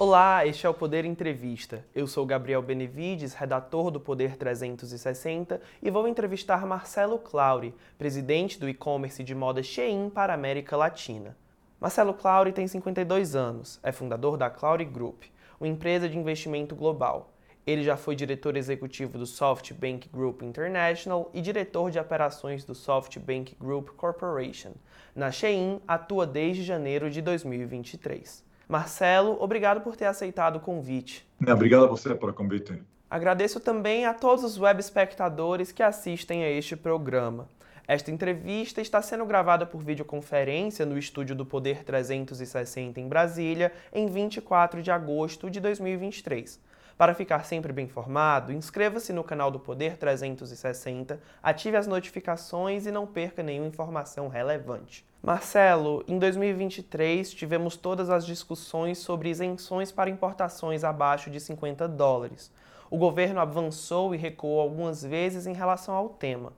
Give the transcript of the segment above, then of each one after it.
Olá, este é o Poder Entrevista. Eu sou Gabriel Benevides, redator do Poder 360, e vou entrevistar Marcelo Clauri, presidente do e-commerce de moda Shein para a América Latina. Marcelo Clauri tem 52 anos, é fundador da Clauri Group, uma empresa de investimento global. Ele já foi diretor executivo do SoftBank Group International e diretor de operações do SoftBank Group Corporation. Na Shein, atua desde janeiro de 2023. Marcelo, obrigado por ter aceitado o convite. Obrigado a você pelo convite. Agradeço também a todos os web espectadores que assistem a este programa. Esta entrevista está sendo gravada por videoconferência no estúdio do Poder 360 em Brasília, em 24 de agosto de 2023. Para ficar sempre bem informado, inscreva-se no canal do Poder 360, ative as notificações e não perca nenhuma informação relevante. Marcelo, em 2023 tivemos todas as discussões sobre isenções para importações abaixo de 50 dólares. O governo avançou e recuou algumas vezes em relação ao tema.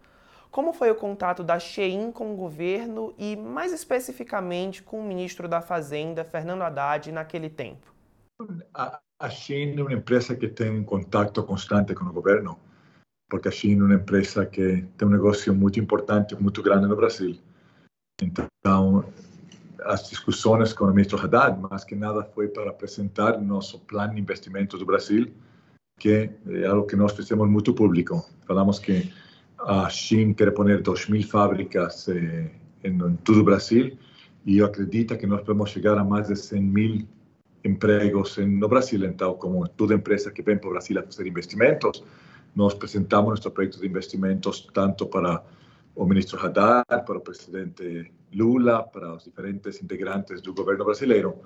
Como foi o contato da Shein com o governo e, mais especificamente, com o ministro da Fazenda, Fernando Haddad, naquele tempo? Shein é uma empresa que tem um contato constante com o governo, porque a Shein é uma empresa que tem um negócio muito importante, muito grande no Brasil. Então, as discussões com o ministro Haddad, mais que nada foi para apresentar nosso plano de investimento do Brasil, que é algo que nós fizemos muito público. Falamos que a Shein quer pôr 2.000 fábricas eh, todo o Brasil e eu acredito que nós podemos chegar a mais de 100 mil empregos no Brasil. Então, como toda empresa que vem para Brasil a fazer investimentos, nós apresentamos nosso projeto de investimentos tanto para o ministro Haddad, para o presidente Lula, para os diferentes integrantes do governo brasileiro.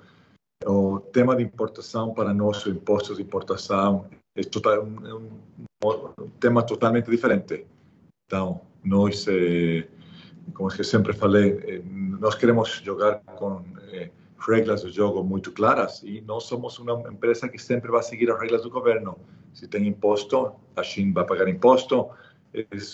O tema de importação para nós, o imposto de importação, é, total, é tema totalmente diferente. Então, nós, eh, como eu sempre falei, eh, queremos jogar com eh, regras do jogo muito claras e nós somos uma empresa que sempre vai seguir as regras do governo. Se tem imposto, a China vai pagar imposto.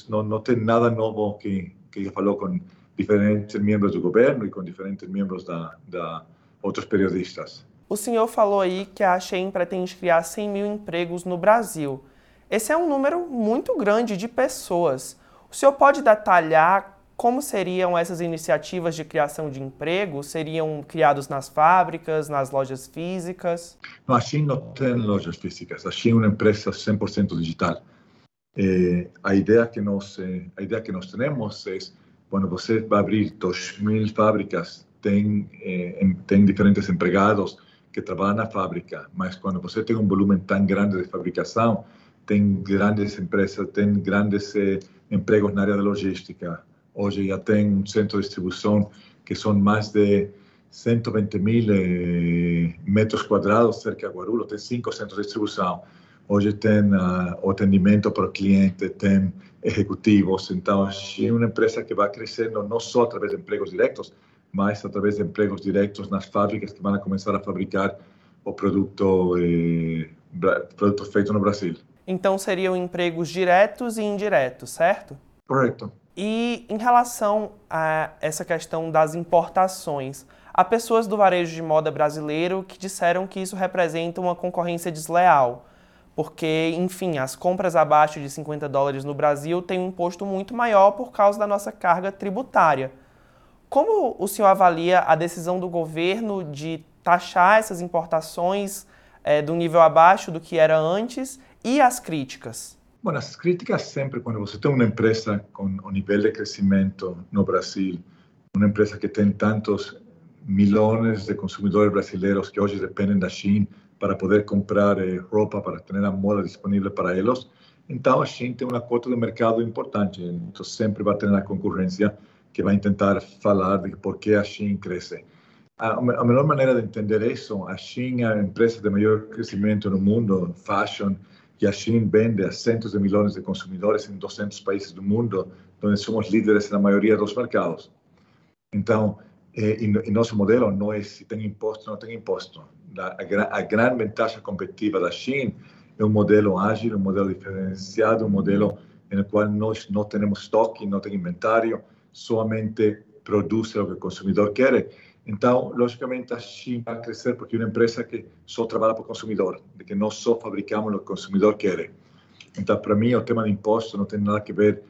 não, não tem nada novo que, que falou com diferentes membros do governo e com diferentes membros da, da outros periodistas. O senhor falou aí que a Shein pretende criar 100 mil empregos no Brasil. Esse é um número muito grande de pessoas. O senhor pode detalhar como seriam essas iniciativas de criação de emprego? Seriam criados nas fábricas, nas lojas físicas? Não, a Shein não tem lojas físicas. A Shein é uma empresa 100% digital. Eh, a ideia que nós a ideia que nós temos é quando você vai abrir 2 mil fábricas tem eh, tem diferentes empregados que trabalham na fábrica mas quando você tem um volume tão grande de fabricação tem grandes empresas tem grandes eh, empregos na área da logística Hoje já tem um centro de distribuição que são mais de 120 mil eh, metros quadrados cerca de Guarulhos, tem cinco centros de distribuição. Hoje tem uh, o atendimento para o cliente, tem executivos. Então, é uma empresa que vai crescendo não só através de empregos diretos, mas através de empregos diretos nas fábricas que vão começar a fabricar o produto, eh, produto feito no Brasil. Então, seriam empregos diretos e indiretos, certo? Correto. E em relação a essa questão das importações, há pessoas do varejo de moda brasileiro que disseram que isso representa uma concorrência desleal, porque, enfim, as compras abaixo de 50 dólares no Brasil têm um imposto muito maior por causa da nossa carga tributária. Como o senhor avalia a decisão do governo de taxar essas importações é, do nível abaixo do que era antes e as críticas? Bom, as críticas sempre quando você tem uma empresa com um nível de crescimento no Brasil, uma empresa que tem tantos milhões de consumidores brasileiros que hoje dependem da China para poder comprar eh, roupa, para ter a moda disponível para eles. Então, a China tem uma cota de mercado importante. Então, sempre vai ter a concorrência que vai tentar falar de por que a China cresce. A, a melhor maneira de entender isso, a China é a empresa de maior crescimento no mundo, fashion, que a China vende a centos de milhões de consumidores em 200 países do mundo, onde somos líderes na maioria dos mercados. Então, eh, e, nosso modelo não é se tem imposto ou não tem imposto. A, a, a grande vantagem competitiva da China é um modelo ágil, um modelo diferenciado, um modelo no qual nós não temos estoque, não tem inventário, somente produz o que o consumidor quer Então, logicamente, a China vai crescer porque é uma empresa que só trabalha para o consumidor, de que nós só fabricamos o que o consumidor quer. Então, para mim, o tema de imposto não tem nada a ver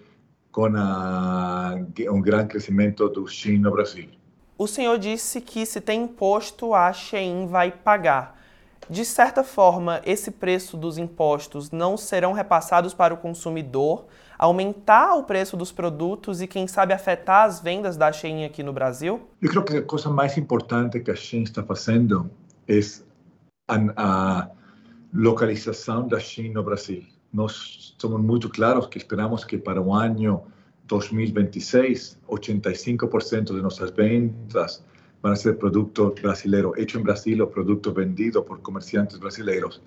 com a, um grande crescimento do China no Brasil. O senhor disse que se tem imposto, a Shein vai pagar. De certa forma, esse preço dos impostos não serão repassados para o consumidor, aumentar o preço dos produtos e, quem sabe, afetar as vendas da Shein aqui no Brasil? Eu creio que a coisa mais importante que a Shein está fazendo é a, a localização da Shein no Brasil. Nós somos muito claros que esperamos que para o ano 2026, 85% de nossas vendas van a ser producto brasileiro, hecho em Brasil ou produto vendido por comerciantes brasileiros.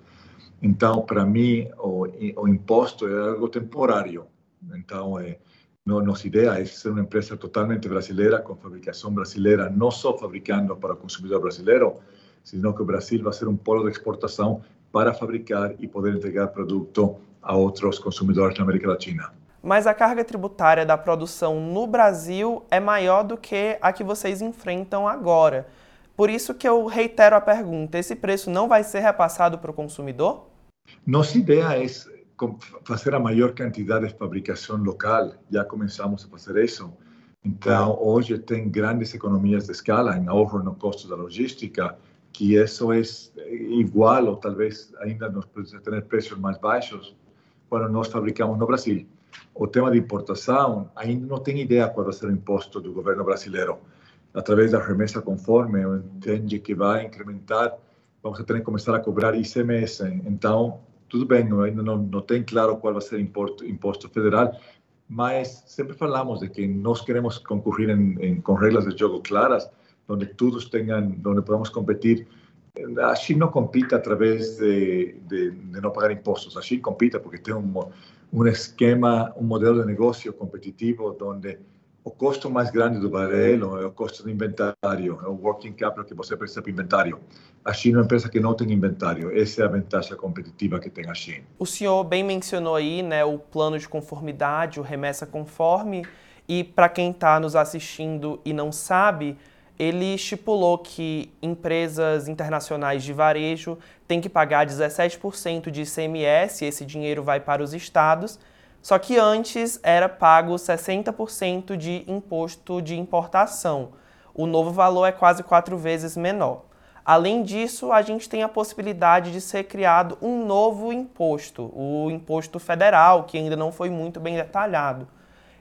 Então, para mim, o, o imposto é algo temporário. Então, é, no, nossa ideia é ser uma empresa totalmente brasileira, com fabricação brasileira, não só fabricando para o consumidor brasileiro, sino que o Brasil vai ser um polo de exportação para fabricar e poder entregar produto a outros consumidores na América Latina. Mas a carga tributária da produção no Brasil é maior do que a que vocês enfrentam agora. Por isso que eu reitero a pergunta: esse preço não vai ser repassado para o consumidor? Nossa ideia é fazer a maior quantidade de fabricação local. Já começamos a fazer isso. Então, hoje tem grandes economias de escala em ahorro no custo da logística, que isso é igual ou talvez ainda nos precisa ter preços mais baixos quando nós fabricamos no Brasil. O tema de importação, ainda não tem ideia qual vai ser o imposto do governo brasileiro. Através da remessa conforme, eu entendo que vai incrementar, vamos ter que começar a cobrar ICMS. Então, tudo bem, ainda não, não tem claro qual vai ser o imposto, imposto federal, mas sempre falamos de que nós queremos concorrer em, em, com regras de jogo claras, onde todos tenham, onde podamos competir. A China não compite através de, de, de não pagar impostos, a China compite porque tem um, um esquema, um modelo de negócio competitivo, onde o custo mais grande do barelo é o custo do inventário, é o working capital que você precisa para inventário. A China é uma empresa que não tem inventário. Essa é a vantagem competitiva que tem a China. O senhor bem mencionou aí né, o plano de conformidade, o remessa conforme. E para quem está nos assistindo e não sabe, ele estipulou que empresas internacionais de varejo têm que pagar 17% de ICMS, esse dinheiro vai para os estados, só que antes era pago 60% de imposto de importação. O novo valor é quase quatro vezes menor. Além disso, a gente tem a possibilidade de ser criado um novo imposto, o imposto federal, que ainda não foi muito bem detalhado.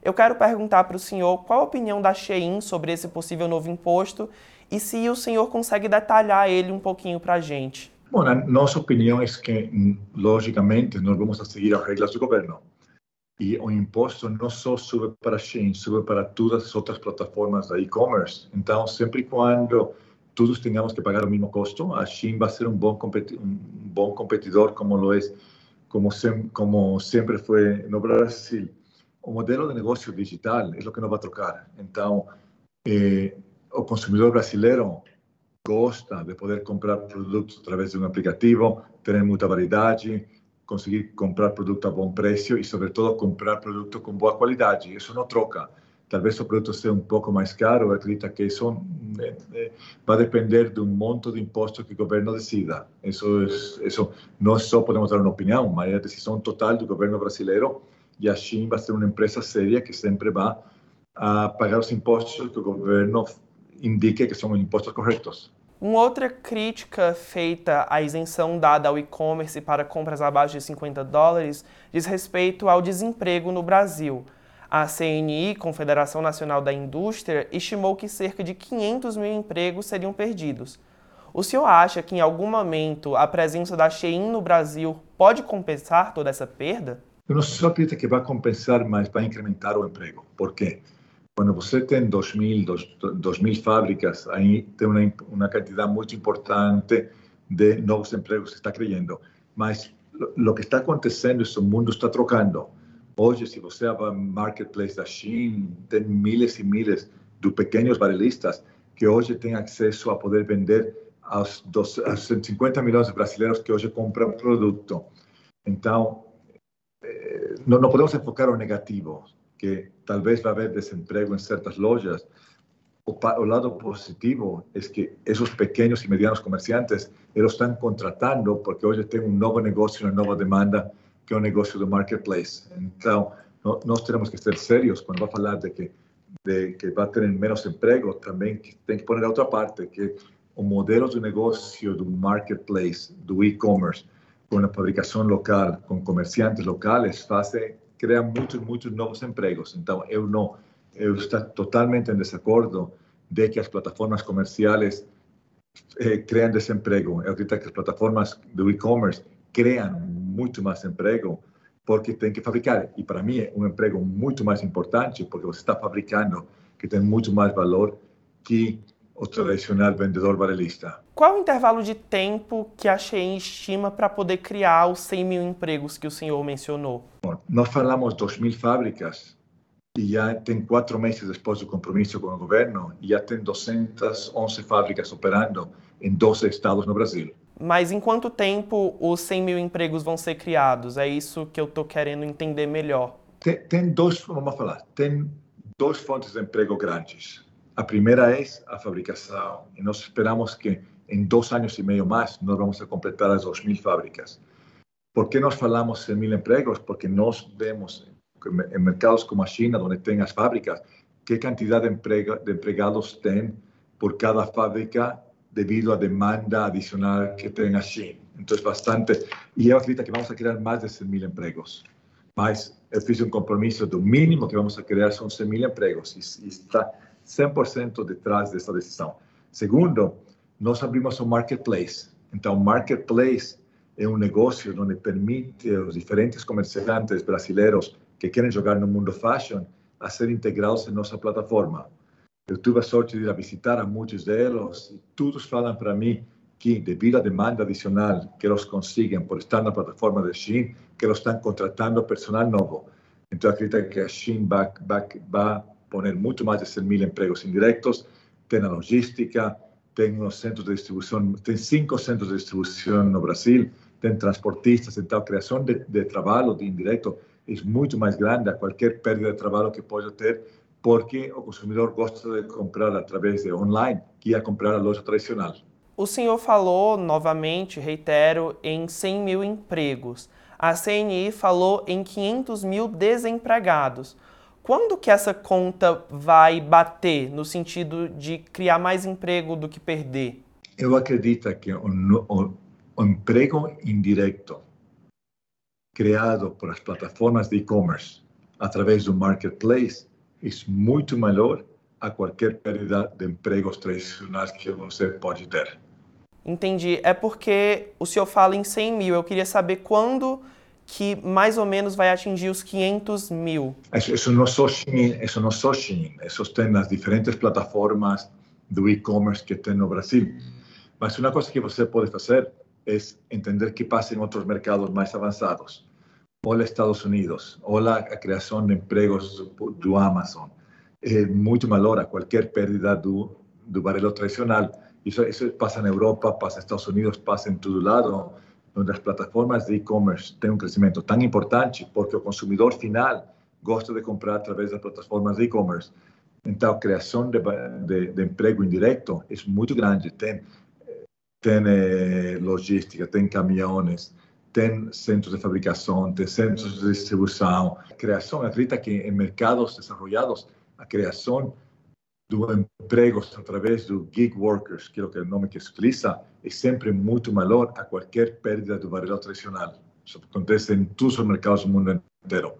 Eu quero perguntar para o senhor qual a opinião da Shein sobre esse possível novo imposto e se o senhor consegue detalhar ele um pouquinho para a gente. Bom, a nossa opinião é que, logicamente, nós vamos seguir as regras do governo. E o imposto não só sube para a Shein, sube para todas as outras plataformas da e-commerce. Então, sempre quando todos tenhamos que pagar o mesmo custo, a Shein vai ser um bom, um bom competidor, como lo é, como, sem, como sempre foi no Brasil. O modelo de negócio digital é o que não vai trocar. Então, eh, o consumidor brasileiro gosta de poder comprar produtos através de um aplicativo, ter muita variedade, conseguir comprar produto a bom preço e, sobretudo, comprar produto com boa qualidade. Isso não troca. Talvez o produto seja um pouco mais caro, eu acredito que isso é, é, vai depender do monto de imposto que o governo decida. Isso, isso nós só podemos dar uma opinião, mas é a decisão total do governo brasileiro e a China vai ser uma empresa séria que sempre vai a pagar os impostos que o governo indique que são os impostos corretos. Uma outra crítica feita à isenção dada ao e-commerce para compras abaixo de 50 dólares diz respeito ao desemprego no Brasil. A CNI, Confederação Nacional da Indústria, estimou que cerca de 500 mil empregos seriam perdidos. O senhor acha que em algum momento a presença da Shein no Brasil pode compensar toda essa perda? Eu não só acredito que vai compensar, mas vai incrementar o emprego. Por quê? Quando você tem 2.000, 2.000 fábricas, aí tem uma, uma quantidade muito importante de novos empregos que está criando. Mas o que está acontecendo é que o mundo está trocando. Hoje, se você vai ao marketplace da China, tem milhares e milhares de pequenos varelistas que hoje têm acesso a poder vender aos 150 milhões de brasileiros que hoje compram produto. Então, eh, não podemos enfocar o negativo que talvez vai haver desemprego em certas lojas, o, lado positivo es que esos pequeños y medianos comerciantes los están contratando porque hoy tienen un nuevo negocio, una nueva demanda que un negocio de marketplace. Entonces, no, nos tenemos que ser serios cuando va a hablar de que, de que va a tener menos empleo, también tiene que poner a otra parte, que un modelo de negocio de marketplace, de e-commerce, con una fabricación local, con comerciantes locales, hace, crea muchos, muchos nuevos empleos. Entonces, yo no eu estou totalmente em desacordo de que as plataformas comerciais eh, criam desemprego. Eu acredito que as plataformas do e-commerce criam muito mais emprego porque tem que fabricar. E para mim é um emprego muito mais importante porque você está fabricando que tem muito mais valor que o tradicional vendedor varelista. Qual o intervalo de tempo que a Shein estima para poder criar os 100 mil empregos que o senhor mencionou? Bom, nós falamos 2 mil fábricas e já tem quatro meses depois do compromisso com o governo e já tem 211 fábricas operando em 12 estados no Brasil. Mas em quanto tempo os 100 mil empregos vão ser criados? É isso que eu estou querendo entender melhor. Tem, tem dois, vamos falar, tem duas fontes de emprego grandes. A primeira é a fabricação e nós esperamos que em dois anos e meio mais nós vamos a completar as 2 mil fábricas. Por que nós falamos 100 mil empregos? Porque nós vemos en mercados como China, donde tengas fábricas, qué cantidad de, empleados tienen por cada fábrica debido a demanda adicional que tenga China. Entonces, bastante. Y acredito que vamos a crear más de 100.000 empleos. Más, he un compromiso de un mínimo que vamos a crear son 100.000 empleos y, y, está 100% detrás de esta decisión. Segundo, nos abrimos un marketplace. Un marketplace es un negocio donde permite a los diferentes comerciantes brasileños que querem jogar no mundo fashion a ser integrados em nossa plataforma. Eu tive a sorte de ir a visitar a muitos deles e todos falam para mim que, devido à demanda adicional que eles conseguem por estar na plataforma da Shein, que eles estão contratando personal novo. Então, acredito que a Shein vai, vai, vai poner muito mais de 100 mil empregos indiretos, tem a logística, tem os centros de distribuição, tem cinco centros de distribuição no Brasil, tem transportistas, então a criação de, de trabalho de indireto é muito mais grande a qualquer perda de trabalho que pode ter, porque o consumidor gosta de comprar através de online que a comprar a loja tradicional. O senhor falou, novamente, reitero, em 100 mil empregos. A CNI falou em 500 mil desempregados. Quando que essa conta vai bater, no sentido de criar mais emprego do que perder? Eu acredito que o, o, o emprego indireto criado por as plataformas de e-commerce através do marketplace é muito melhor a qualquer perda de empregos tradicionais que você pode ter. Entendi. É porque o senhor fala em 100 mil. Eu queria saber quando que mais ou menos vai atingir os 500 mil. Isso, não só Shein, isso não só Shein. Isso tem nas diferentes plataformas do e-commerce que tem no Brasil. Mas uma coisa que você pode fazer é entender que passa em outros mercados mais avançados. Olha Estados Unidos, olha a criação de empregos do Amazon. É muito a qualquer perda do, do tradicional. Isso, isso passa na Europa, passa nos Estados Unidos, passa em todo lado, onde as plataformas de e-commerce têm um crescimento tão importante porque o consumidor final gosta de comprar através das plataformas de e-commerce. Então, a criação de, de, de emprego indireto é muito grande. Tem tem eh, logística, tem caminhões, tem centros de fabricação, tem centros de distribuição. A criação, acredita que em mercados desenvolvidos, a criação do empregos através do gig workers, que é o nome que se utiliza, é sempre muito maior a qualquer perda do barulho tradicional. Isso acontece em todos os mercados do mundo inteiro.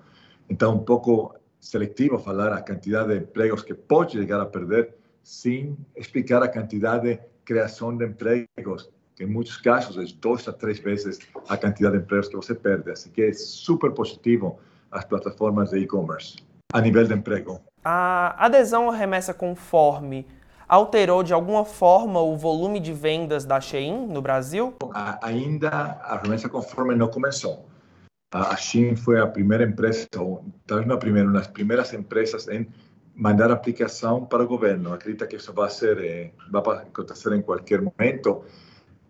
Então, um pouco seletivo falar a quantidade de empregos que pode chegar a perder sem explicar a quantidade de criação de empregos, que em muitos casos é duas a três vezes a quantidade de empregos que você perde. Assim que é super positivo as plataformas de e-commerce a nível de emprego. A adesão à remessa conforme alterou de alguma forma o volume de vendas da Shein no Brasil? Ainda a remessa conforme não começou. A Shein foi a primeira empresa, ou talvez não a primeira, uma das primeiras empresas em mandar aplicação para o governo. Acredita que isso vai ser, eh, vai acontecer em qualquer momento.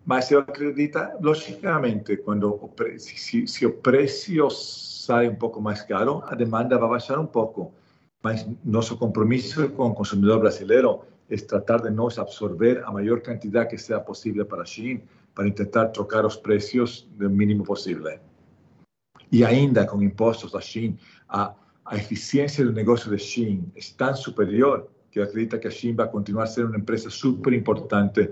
Mas eu acredito, logicamente, quando o pre... se, se, o preço sai um pouco mais caro, a demanda vai baixar um pouco. Mas nosso compromisso com o consumidor brasileiro é tratar de nós absorver a maior quantidade que seja possível para a China, para tentar trocar os preços do mínimo possível. E ainda com impostos da China, a, a eficiência do de China é tão superior que acredita que a China vai continuar a ser empresa super importante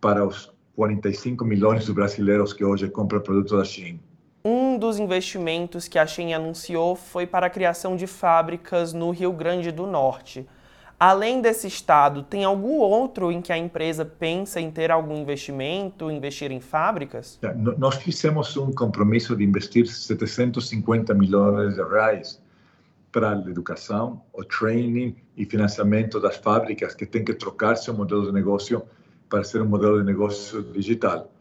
para os 45 milhões de brasileiros que hoje compram produtos da China. Um dos investimentos que a Shein anunciou foi para a criação de fábricas no Rio Grande do Norte. Além desse estado, tem algum outro em que a empresa pensa em ter algum investimento, investir em fábricas? Nós fizemos um compromisso de investir 750 milhões de reais para a educação, o training e financiamento das fábricas que têm que trocar seu modelo de negócio para ser um modelo de negócio digital.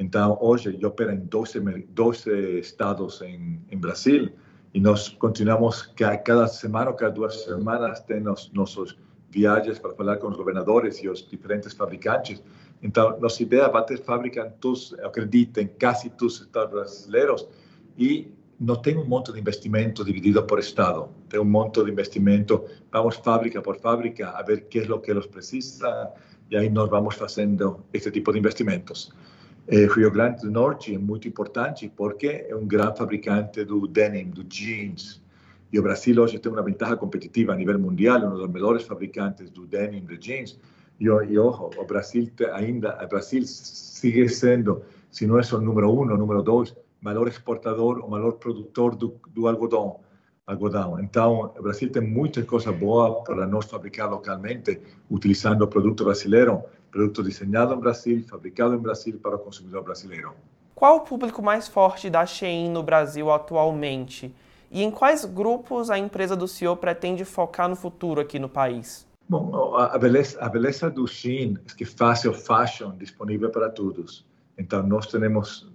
Então, hoje, eu opero em 12, 12 estados em, em Brasil e nós continuamos, cada semana ou cada duas semanas, temos nossos viagens para falar com os governadores e os diferentes fabricantes. Então, nossa ideia é ter fábrica em todos, acredito, em quase todos os estados brasileiros e não tem um monte de investimento dividido por estado. Tem um monte de investimento, vamos fábrica por fábrica a ver o que é o que eles precisam e aí nós vamos fazendo este tipo de investimentos. Eh, Rio Grande do Norte é muito importante porque é um grande fabricante do denim, do jeans. E o Brasil hoje tem uma vantagem competitiva a nível mundial, um dos melhores fabricantes do denim, do jeans. E, e ojo, o Brasil ainda, o Brasil sigue sendo, se não é o número um, o número dois, maior exportador, o maior produtor do, do algodão algodão. Então, o Brasil tem muita coisa boa para nós fabricar localmente, utilizando o produto brasileiro, produto desenhado em Brasil, fabricado em Brasil para o consumidor brasileiro. Qual o público mais forte da Shein no Brasil atualmente? E em quais grupos a empresa do senhor pretende focar no futuro aqui no país? Bom, a beleza, a beleza do Shein é que faz o fashion disponível para todos. Então, nós temos,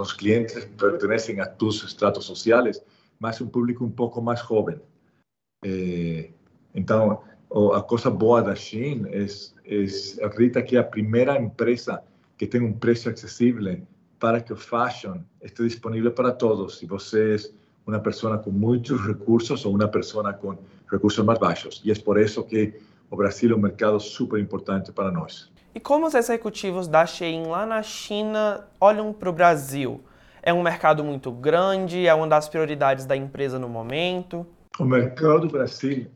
os clientes pertencem a todos os estratos sociais, mas um público um pouco mais jovem. Então, a coisa boa da Shein é, é, acredita que é a primeira empresa que tem um preço acessível para que o fashion esteja disponível para todos. Se você é uma pessoa com muitos recursos ou uma pessoa com recursos mais baixos. E é por isso que o Brasil é um mercado super importante para nós. E como os executivos da Shein lá na China olham para o Brasil? É um mercado muito grande, é uma das prioridades da empresa no momento. O mercado do Brasil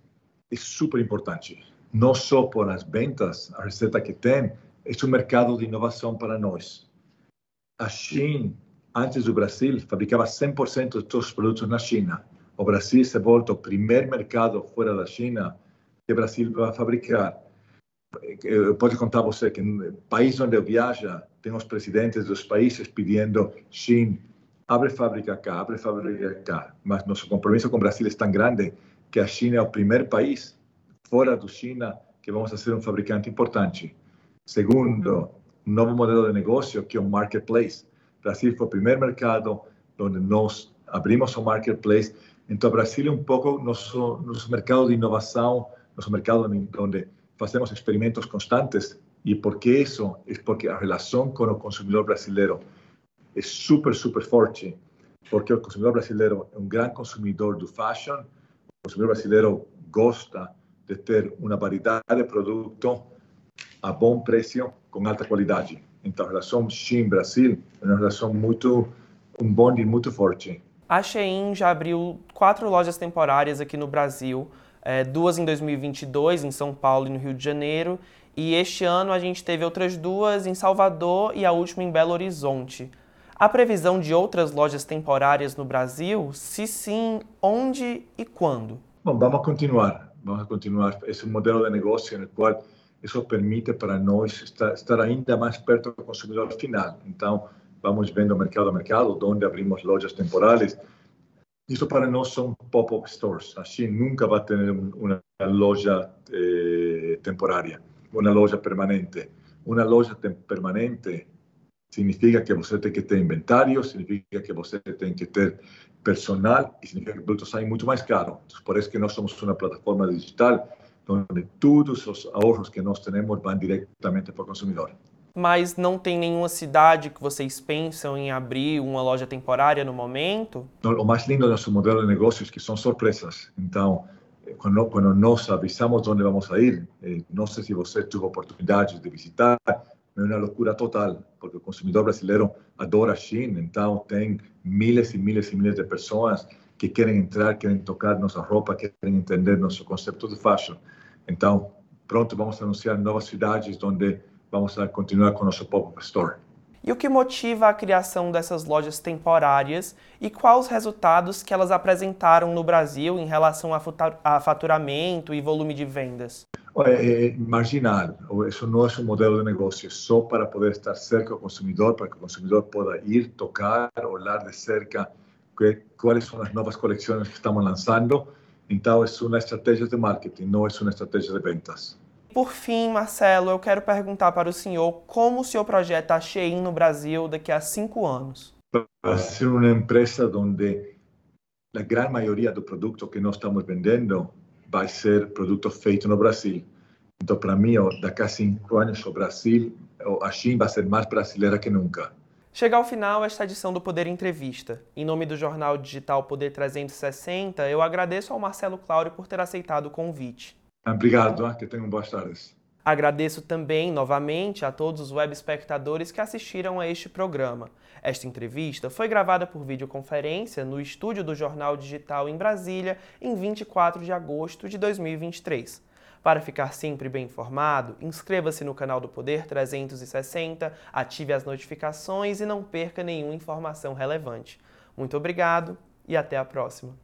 é super importante, não só por as vendas, a receita que tem, é um mercado de inovação para nós. A China, antes do Brasil, fabricava 100% de todos os produtos na China. O Brasil se volta o primeiro mercado fora da China que o Brasil vai fabricar. Eu posso contar a você que no país onde eu viajo, tem os presidentes dos países pedindo China, abre fábrica cá, abre fábrica cá. Mas nosso compromisso com o Brasil é tão grande que a China é o primeiro país fora do China que vamos a ser um fabricante importante. Segundo, um novo modelo de negócio que é o marketplace. Brasil foi o primeiro mercado onde nós abrimos o marketplace. Então, Brasil é um pouco nosso, nosso mercado de inovação, nosso mercado onde fazemos experimentos constantes e por que isso? É porque a relação com o consumidor brasileiro é super, super forte, porque o consumidor brasileiro é um grande consumidor do fashion, o consumidor brasileiro gosta de ter uma variedade de produto a bom preço, com alta qualidade. Então, a relação China-Brasil é uma relação muito, um bonde muito forte. A Shein já abriu quatro lojas temporárias aqui no Brasil, é, duas em 2022, em São Paulo e no Rio de Janeiro, e este ano a gente teve outras duas em Salvador e a última em Belo Horizonte. A previsão de outras lojas temporárias no Brasil? Se sim, onde e quando? Bom, vamos continuar. Vamos continuar esse modelo de negócio no qual isso permite para nós estar, estar ainda mais perto do consumidor final. Então, vamos vendo mercado a mercado, onde abrimos lojas temporais. Isso para nós são pop-up stores. Assim, nunca vai ter uma loja eh, temporária uma loja permanente. Uma loja permanente significa que você tem que ter inventário, significa que você tem que ter personal e significa que o produto sai muito mais caro. Por isso que nós somos uma plataforma digital onde todos os ahorros que nós temos vão diretamente para o consumidor. Mas não tem nenhuma cidade que vocês pensam em abrir uma loja temporária no momento? O mais lindo do nosso modelo de negócios é que são surpresas. Então, quando, quando nós avisamos onde vamos a ir, eh, não sei se você teve oportunidade de visitar, é uma loucura total, porque o consumidor brasileiro adora a China, então tem miles e miles e miles de pessoas que querem entrar, querem tocar nossa roupa, querem entender nosso conceito de fashion. Então, pronto, vamos anunciar novas cidades onde vamos continuar com nosso pop-up store. E o que motiva a criação dessas lojas temporárias e quais os resultados que elas apresentaram no Brasil em relação a faturamento e volume de vendas? É, é marginal. Isso não é um modelo de negócio, é só para poder estar cerca do consumidor, para que o consumidor possa ir, tocar, olhar de cerca que, quais são as novas coleções que estamos lançando. Então, é uma estratégia de marketing, não é uma estratégia de ventas. Por fim, Marcelo, eu quero perguntar para o senhor como o projeta a Shein no Brasil daqui a cinco anos. Vai ser uma empresa onde a grande maioria do produto que nós estamos vendendo vai ser produto feito no Brasil. Então, para mim, daqui a cinco anos, o Brasil, a Shein vai ser mais brasileira que nunca. Chega ao final esta edição do Poder Entrevista. Em nome do jornal digital Poder 360, eu agradeço ao Marcelo Claudio por ter aceitado o convite. Obrigado, que tenham boas tardes. Agradeço também, novamente, a todos os web espectadores que assistiram a este programa. Esta entrevista foi gravada por videoconferência no estúdio do Jornal Digital em Brasília, em 24 de agosto de 2023. Para ficar sempre bem informado, inscreva-se no canal do Poder 360, ative as notificações e não perca nenhuma informação relevante. Muito obrigado e até a próxima.